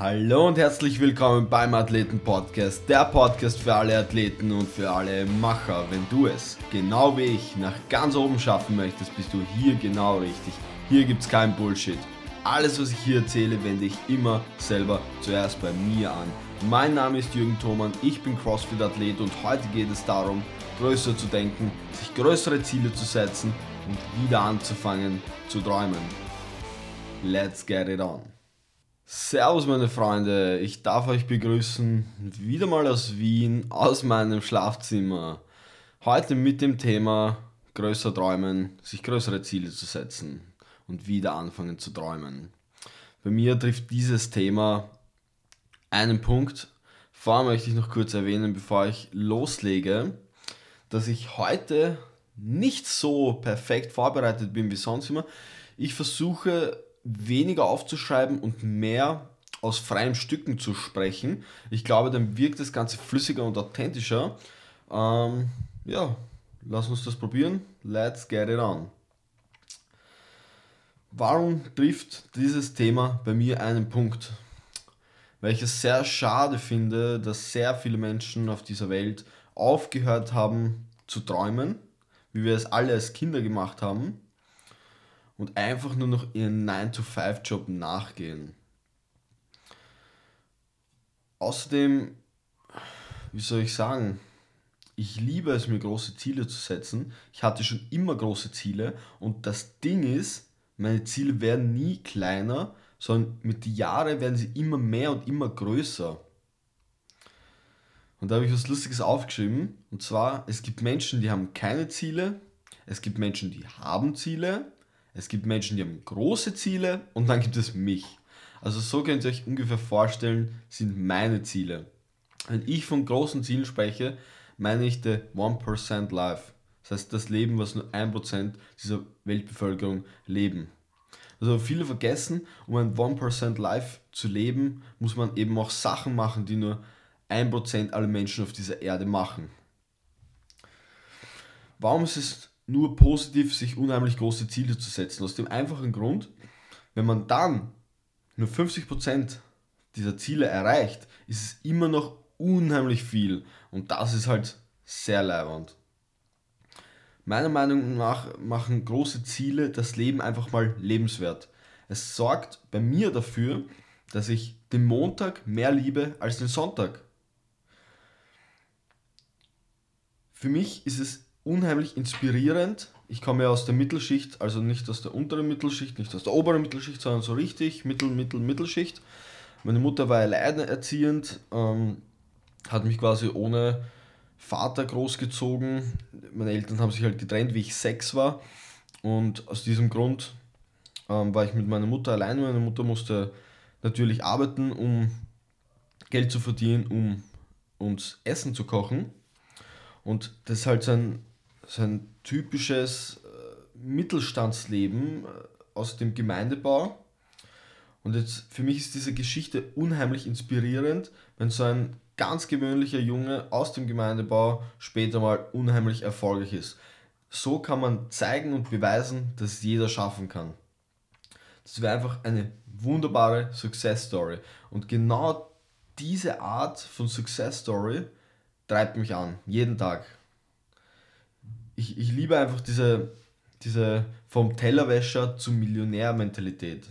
Hallo und herzlich willkommen beim Athleten Podcast, der Podcast für alle Athleten und für alle Macher. Wenn du es, genau wie ich, nach ganz oben schaffen möchtest, bist du hier genau richtig. Hier gibt es kein Bullshit. Alles, was ich hier erzähle, wende ich immer selber zuerst bei mir an. Mein Name ist Jürgen Thoman, ich bin CrossFit-Athlet und heute geht es darum, größer zu denken, sich größere Ziele zu setzen und wieder anzufangen zu träumen. Let's get it on! Servus meine Freunde, ich darf euch begrüßen, wieder mal aus Wien, aus meinem Schlafzimmer. Heute mit dem Thema größer träumen, sich größere Ziele zu setzen und wieder anfangen zu träumen. Bei mir trifft dieses Thema einen Punkt. Vorher möchte ich noch kurz erwähnen, bevor ich loslege, dass ich heute nicht so perfekt vorbereitet bin wie sonst immer. Ich versuche weniger aufzuschreiben und mehr aus freien Stücken zu sprechen. Ich glaube, dann wirkt das Ganze flüssiger und authentischer. Ähm, ja, lass uns das probieren. Let's get it on. Warum trifft dieses Thema bei mir einen Punkt? Weil ich es sehr schade finde, dass sehr viele Menschen auf dieser Welt aufgehört haben zu träumen, wie wir es alle als Kinder gemacht haben und einfach nur noch ihren 9-to-5-Job nachgehen. Außerdem, wie soll ich sagen, ich liebe es, mir große Ziele zu setzen. Ich hatte schon immer große Ziele und das Ding ist, meine Ziele werden nie kleiner, sondern mit den Jahren werden sie immer mehr und immer größer. Und da habe ich was Lustiges aufgeschrieben. Und zwar, es gibt Menschen, die haben keine Ziele. Es gibt Menschen, die haben Ziele. Es gibt Menschen, die haben große Ziele und dann gibt es mich. Also so könnt ihr euch ungefähr vorstellen, sind meine Ziele. Wenn ich von großen Zielen spreche, meine ich the 1% Life. Das heißt das Leben, was nur 1% dieser Weltbevölkerung leben. Also viele vergessen, um ein 1% Life zu leben, muss man eben auch Sachen machen, die nur 1% aller Menschen auf dieser Erde machen. Warum ist es nur positiv, sich unheimlich große Ziele zu setzen. Aus dem einfachen Grund, wenn man dann nur 50% dieser Ziele erreicht, ist es immer noch unheimlich viel. Und das ist halt sehr leibend. Meiner Meinung nach machen große Ziele das Leben einfach mal lebenswert. Es sorgt bei mir dafür, dass ich den Montag mehr liebe als den Sonntag. Für mich ist es unheimlich inspirierend. Ich komme ja aus der Mittelschicht, also nicht aus der unteren Mittelschicht, nicht aus der oberen Mittelschicht, sondern so richtig Mittel, Mittel, Mittelschicht. Meine Mutter war alleinerziehend, ähm, hat mich quasi ohne Vater großgezogen. Meine Eltern haben sich halt getrennt, wie ich sechs war. Und aus diesem Grund ähm, war ich mit meiner Mutter alleine. Meine Mutter musste natürlich arbeiten, um Geld zu verdienen, um uns Essen zu kochen. Und das ist halt so ein so ein typisches äh, Mittelstandsleben äh, aus dem Gemeindebau. Und jetzt für mich ist diese Geschichte unheimlich inspirierend, wenn so ein ganz gewöhnlicher Junge aus dem Gemeindebau später mal unheimlich erfolgreich ist. So kann man zeigen und beweisen, dass jeder schaffen kann. Das wäre einfach eine wunderbare Success Story. Und genau diese Art von Success Story treibt mich an, jeden Tag ich, ich liebe einfach diese, diese vom Tellerwäscher zum Millionär-Mentalität.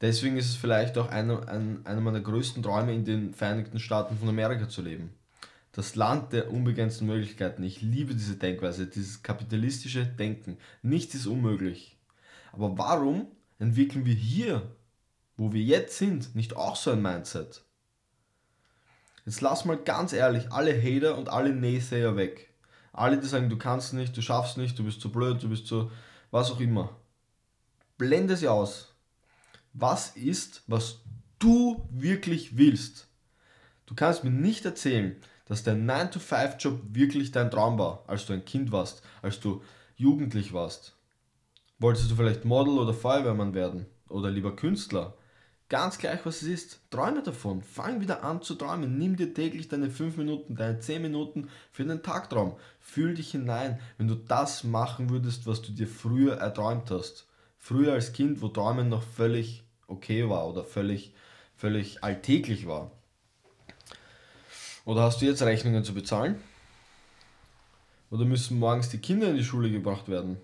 Deswegen ist es vielleicht auch einer, ein, einer meiner größten Träume, in den Vereinigten Staaten von Amerika zu leben. Das Land der unbegrenzten Möglichkeiten. Ich liebe diese Denkweise, dieses kapitalistische Denken. Nichts ist unmöglich. Aber warum entwickeln wir hier, wo wir jetzt sind, nicht auch so ein Mindset? Jetzt lass mal ganz ehrlich alle Hater und alle Naysayer weg. Alle, die sagen, du kannst nicht, du schaffst nicht, du bist zu blöd, du bist zu was auch immer. Blende sie aus. Was ist, was du wirklich willst? Du kannst mir nicht erzählen, dass der 9-to-5-Job wirklich dein Traum war, als du ein Kind warst, als du jugendlich warst. Wolltest du vielleicht Model oder Feuerwehrmann werden? Oder lieber Künstler? Ganz gleich, was es ist. Träume davon. Fang wieder an zu träumen. Nimm dir täglich deine 5 Minuten, deine 10 Minuten für den Tagtraum. Fühl dich hinein, wenn du das machen würdest, was du dir früher erträumt hast. Früher als Kind, wo Träumen noch völlig okay war oder völlig, völlig alltäglich war. Oder hast du jetzt Rechnungen zu bezahlen? Oder müssen morgens die Kinder in die Schule gebracht werden?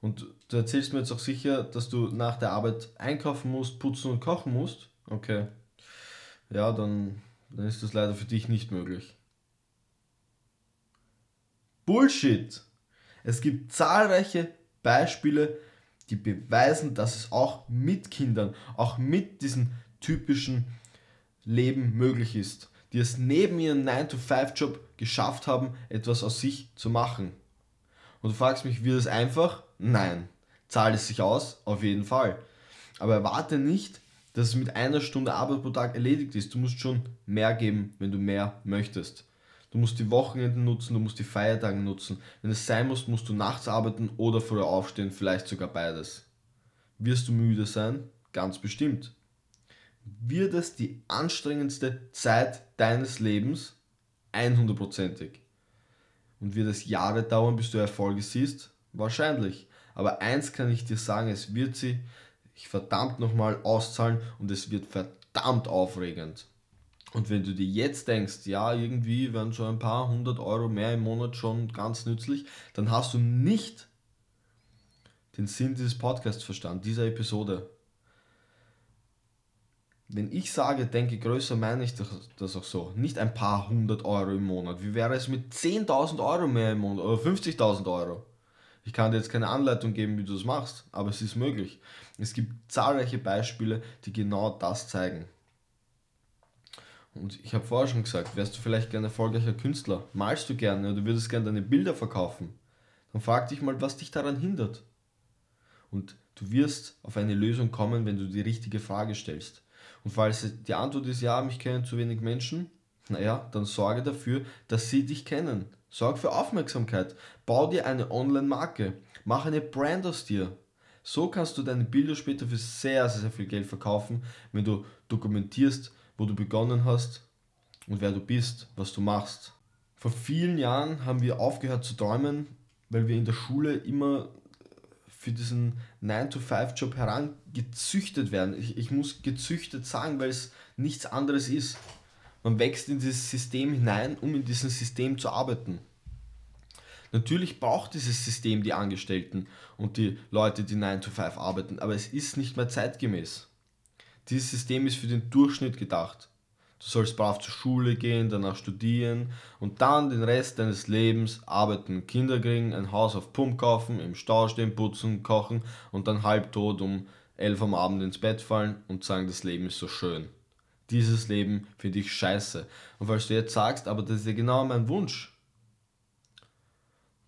Und du erzählst mir jetzt auch sicher, dass du nach der Arbeit einkaufen musst, putzen und kochen musst? Okay. Ja, dann, dann ist das leider für dich nicht möglich. Bullshit! Es gibt zahlreiche Beispiele, die beweisen, dass es auch mit Kindern, auch mit diesem typischen Leben möglich ist, die es neben ihrem 9-to-5-Job geschafft haben, etwas aus sich zu machen. Und du fragst mich, wird es einfach? Nein. Zahlt es sich aus? Auf jeden Fall. Aber erwarte nicht, dass es mit einer Stunde Arbeit pro Tag erledigt ist. Du musst schon mehr geben, wenn du mehr möchtest. Du musst die Wochenenden nutzen, du musst die Feiertage nutzen. Wenn es sein muss, musst du nachts arbeiten oder früher aufstehen, vielleicht sogar beides. Wirst du müde sein? Ganz bestimmt. Wird es die anstrengendste Zeit deines Lebens? 100%ig. Und wird es Jahre dauern, bis du Erfolge siehst? Wahrscheinlich. Aber eins kann ich dir sagen, es wird sie ich verdammt nochmal auszahlen und es wird verdammt aufregend. Und wenn du dir jetzt denkst, ja, irgendwie wären so ein paar hundert Euro mehr im Monat schon ganz nützlich, dann hast du nicht den Sinn dieses Podcasts verstanden, dieser Episode. Wenn ich sage, denke größer, meine ich das auch so. Nicht ein paar hundert Euro im Monat. Wie wäre es mit 10.000 Euro mehr im Monat oder 50.000 Euro? Ich kann dir jetzt keine Anleitung geben, wie du das machst, aber es ist möglich. Es gibt zahlreiche Beispiele, die genau das zeigen. Und ich habe vorher schon gesagt, wärst du vielleicht gerne erfolgreicher Künstler, malst du gerne oder würdest gerne deine Bilder verkaufen, dann frag dich mal, was dich daran hindert. Und du wirst auf eine Lösung kommen, wenn du die richtige Frage stellst. Und falls die Antwort ist, ja, mich kennen zu wenig Menschen, naja, dann sorge dafür, dass sie dich kennen. Sorg für Aufmerksamkeit. Bau dir eine Online-Marke. Mach eine Brand aus dir. So kannst du deine Bilder später für sehr, sehr, sehr viel Geld verkaufen, wenn du dokumentierst, wo du begonnen hast und wer du bist, was du machst. Vor vielen Jahren haben wir aufgehört zu träumen, weil wir in der Schule immer für diesen 9-to-5-Job herangezüchtet werden. Ich, ich muss gezüchtet sagen, weil es nichts anderes ist. Man wächst in dieses System hinein, um in diesem System zu arbeiten. Natürlich braucht dieses System die Angestellten und die Leute, die 9 to 5 arbeiten, aber es ist nicht mehr zeitgemäß. Dieses System ist für den Durchschnitt gedacht. Du sollst brav zur Schule gehen, danach studieren und dann den Rest deines Lebens arbeiten, Kinder kriegen, ein Haus auf Pump kaufen, im Stau stehen, putzen, kochen und dann halbtot um 11 am Abend ins Bett fallen und sagen, das Leben ist so schön dieses Leben finde ich scheiße. Und falls du jetzt sagst, aber das ist ja genau mein Wunsch,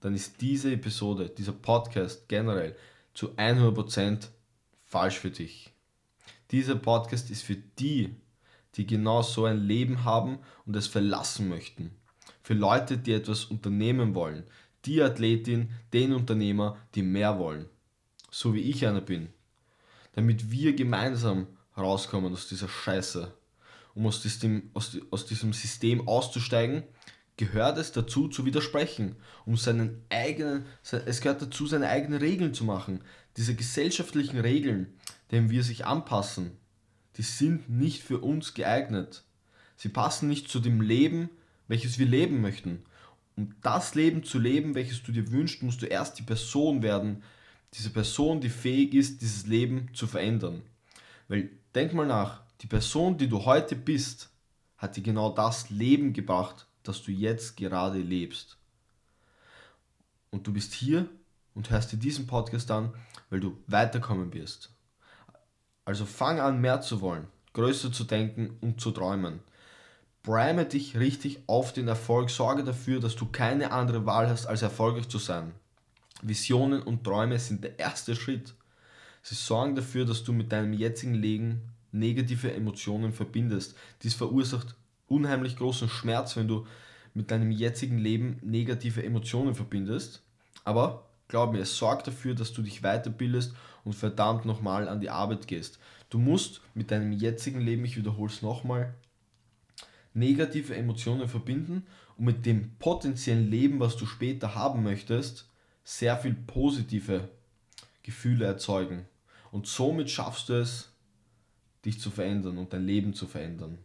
dann ist diese Episode, dieser Podcast generell zu 100% falsch für dich. Dieser Podcast ist für die, die genau so ein Leben haben und es verlassen möchten. Für Leute, die etwas unternehmen wollen. Die Athletin, den Unternehmer, die mehr wollen. So wie ich einer bin. Damit wir gemeinsam rauskommen aus dieser Scheiße um aus diesem, aus, aus diesem System auszusteigen, gehört es dazu zu widersprechen, um seinen eigenen, es gehört dazu, seine eigenen Regeln zu machen. Diese gesellschaftlichen Regeln, denen wir sich anpassen, die sind nicht für uns geeignet. Sie passen nicht zu dem Leben, welches wir leben möchten. Um das Leben zu leben, welches du dir wünschst, musst du erst die Person werden, diese Person, die fähig ist, dieses Leben zu verändern. Weil denk mal nach, die Person, die du heute bist, hat dir genau das Leben gebracht, das du jetzt gerade lebst. Und du bist hier und hörst dir diesen Podcast an, weil du weiterkommen wirst. Also fang an, mehr zu wollen, größer zu denken und zu träumen. Prime dich richtig auf den Erfolg, sorge dafür, dass du keine andere Wahl hast, als erfolgreich zu sein. Visionen und Träume sind der erste Schritt. Sie sorgen dafür, dass du mit deinem jetzigen Leben negative Emotionen verbindest. Dies verursacht unheimlich großen Schmerz, wenn du mit deinem jetzigen Leben negative Emotionen verbindest. Aber glaub mir, es sorgt dafür, dass du dich weiterbildest und verdammt nochmal an die Arbeit gehst. Du musst mit deinem jetzigen Leben, ich wiederhole es nochmal, negative Emotionen verbinden und mit dem potenziellen Leben, was du später haben möchtest, sehr viel positive Gefühle erzeugen. Und somit schaffst du es, dich zu verändern und dein Leben zu verändern.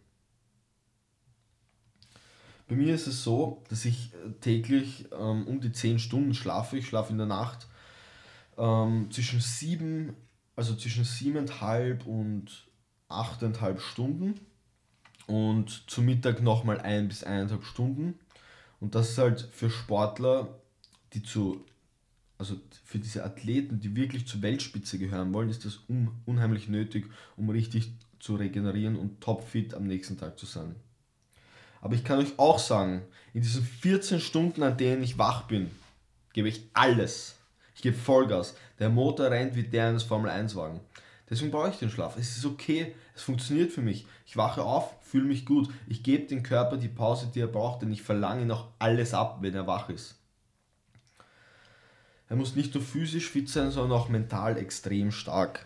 Bei mir ist es so, dass ich äh, täglich ähm, um die 10 Stunden schlafe. Ich schlafe in der Nacht ähm, zwischen 7, also zwischen 7,5 und 8,5 Stunden und zu Mittag nochmal 1 bis 1,5 Stunden. Und das ist halt für Sportler, die zu, also für diese Athleten, die wirklich zur Weltspitze gehören wollen, ist das un unheimlich nötig, um richtig zu regenerieren und topfit am nächsten Tag zu sein. Aber ich kann euch auch sagen, in diesen 14 Stunden, an denen ich wach bin, gebe ich alles. Ich gebe Vollgas. Der Motor rennt wie der eines Formel 1 Wagen. Deswegen brauche ich den Schlaf. Es ist okay, es funktioniert für mich. Ich wache auf, fühle mich gut. Ich gebe dem Körper die Pause, die er braucht, denn ich verlange noch alles ab, wenn er wach ist. Er muss nicht nur physisch fit sein, sondern auch mental extrem stark.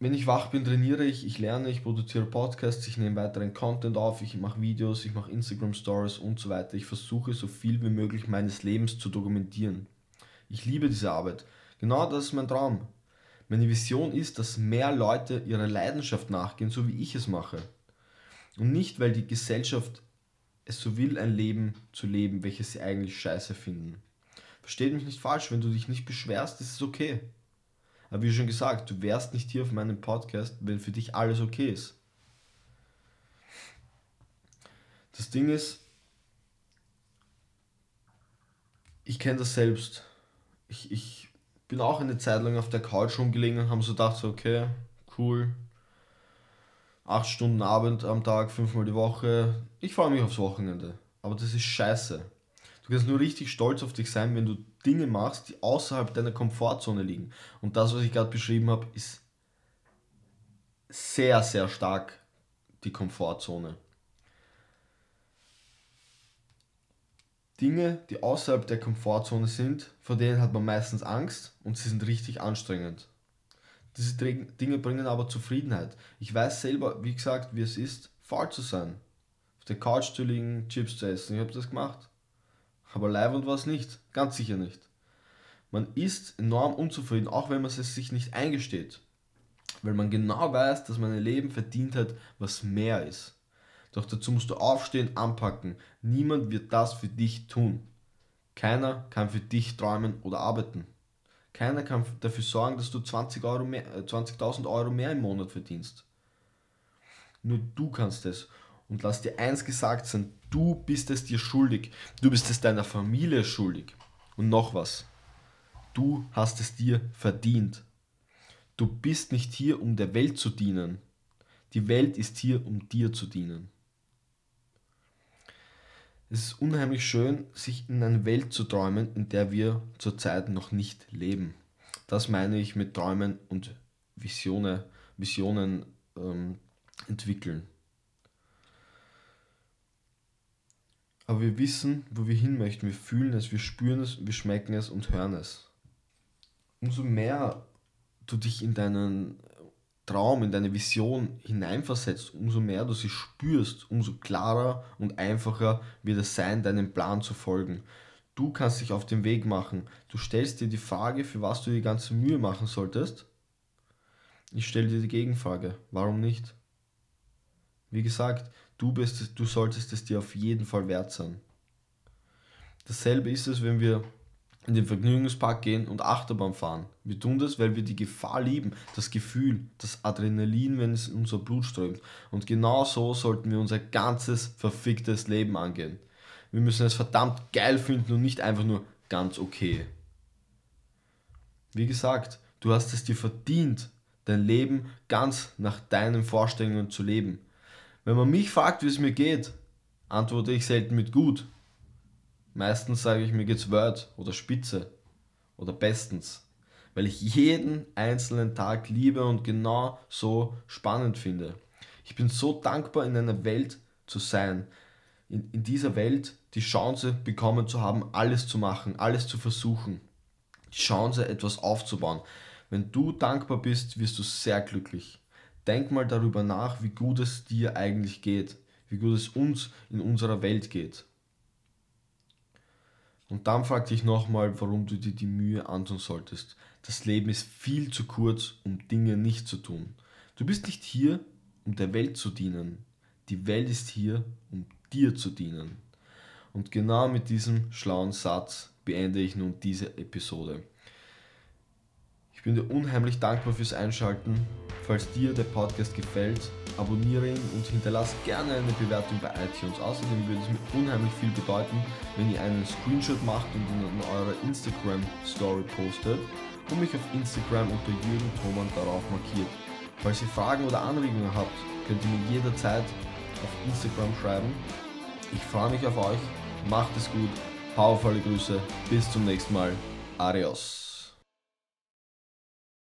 Wenn ich wach bin, trainiere ich, ich lerne, ich produziere Podcasts, ich nehme weiteren Content auf, ich mache Videos, ich mache Instagram Stories und so weiter. Ich versuche so viel wie möglich meines Lebens zu dokumentieren. Ich liebe diese Arbeit. Genau das ist mein Traum. Meine Vision ist, dass mehr Leute ihrer Leidenschaft nachgehen, so wie ich es mache. Und nicht, weil die Gesellschaft es so will, ein Leben zu leben, welches sie eigentlich scheiße finden. Versteht mich nicht falsch, wenn du dich nicht beschwerst, ist es okay. Aber wie schon gesagt, du wärst nicht hier auf meinem Podcast, wenn für dich alles okay ist. Das Ding ist, ich kenne das selbst. Ich, ich bin auch eine Zeit lang auf der Couch rumgelegen und habe so gedacht, okay, cool. Acht Stunden Abend am Tag, fünfmal die Woche. Ich freue mich aufs Wochenende. Aber das ist scheiße. Du kannst nur richtig stolz auf dich sein, wenn du Dinge machst, die außerhalb deiner Komfortzone liegen. Und das, was ich gerade beschrieben habe, ist sehr, sehr stark die Komfortzone. Dinge, die außerhalb der Komfortzone sind, vor denen hat man meistens Angst und sie sind richtig anstrengend. Diese Dinge bringen aber Zufriedenheit. Ich weiß selber, wie gesagt, wie es ist, faul zu sein. Auf der Couch zu liegen, Chips zu essen. Ich habe das gemacht. Aber leibend war es nicht, ganz sicher nicht. Man ist enorm unzufrieden, auch wenn man es sich nicht eingesteht. Weil man genau weiß, dass man ein Leben verdient hat, was mehr ist. Doch dazu musst du aufstehen, anpacken. Niemand wird das für dich tun. Keiner kann für dich träumen oder arbeiten. Keiner kann dafür sorgen, dass du 20.000 Euro, mehr, 20 äh, Euro mehr im Monat verdienst. Nur du kannst es. Und lass dir eins gesagt sein, du bist es dir schuldig. Du bist es deiner Familie schuldig. Und noch was. Du hast es dir verdient. Du bist nicht hier, um der Welt zu dienen. Die Welt ist hier, um dir zu dienen. Es ist unheimlich schön, sich in eine Welt zu träumen, in der wir zurzeit noch nicht leben. Das meine ich mit Träumen und Visionen, Visionen ähm, entwickeln. Aber wir wissen, wo wir hin möchten. Wir fühlen es, wir spüren es, wir schmecken es und hören es. Umso mehr du dich in deinen Traum, in deine Vision hineinversetzt, umso mehr du sie spürst, umso klarer und einfacher wird es sein, deinem Plan zu folgen. Du kannst dich auf den Weg machen. Du stellst dir die Frage, für was du die ganze Mühe machen solltest. Ich stelle dir die Gegenfrage. Warum nicht? Wie gesagt, du, bist, du solltest es dir auf jeden Fall wert sein. Dasselbe ist es, wenn wir in den Vergnügungspark gehen und Achterbahn fahren. Wir tun das, weil wir die Gefahr lieben, das Gefühl, das Adrenalin, wenn es in unser Blut strömt. Und genau so sollten wir unser ganzes verficktes Leben angehen. Wir müssen es verdammt geil finden und nicht einfach nur ganz okay. Wie gesagt, du hast es dir verdient, dein Leben ganz nach deinen Vorstellungen zu leben. Wenn man mich fragt, wie es mir geht, antworte ich selten mit gut. Meistens sage ich, mir geht's Word oder Spitze oder bestens, weil ich jeden einzelnen Tag liebe und genau so spannend finde. Ich bin so dankbar, in einer Welt zu sein, in, in dieser Welt die Chance bekommen zu haben, alles zu machen, alles zu versuchen, die Chance, etwas aufzubauen. Wenn du dankbar bist, wirst du sehr glücklich. Denk mal darüber nach, wie gut es dir eigentlich geht, wie gut es uns in unserer Welt geht. Und dann frag dich nochmal, warum du dir die Mühe antun solltest. Das Leben ist viel zu kurz, um Dinge nicht zu tun. Du bist nicht hier, um der Welt zu dienen. Die Welt ist hier, um dir zu dienen. Und genau mit diesem schlauen Satz beende ich nun diese Episode. Ich bin dir unheimlich dankbar fürs Einschalten. Falls dir der Podcast gefällt, abonniere ihn und hinterlasse gerne eine Bewertung bei iTunes. Außerdem würde es mir unheimlich viel bedeuten, wenn ihr einen Screenshot macht und ihn in eurer Instagram Story postet und mich auf Instagram unter Jürgen Thoman darauf markiert. Falls ihr Fragen oder Anregungen habt, könnt ihr mir jederzeit auf Instagram schreiben. Ich freue mich auf euch. Macht es gut. Powervolle Grüße. Bis zum nächsten Mal. Adios.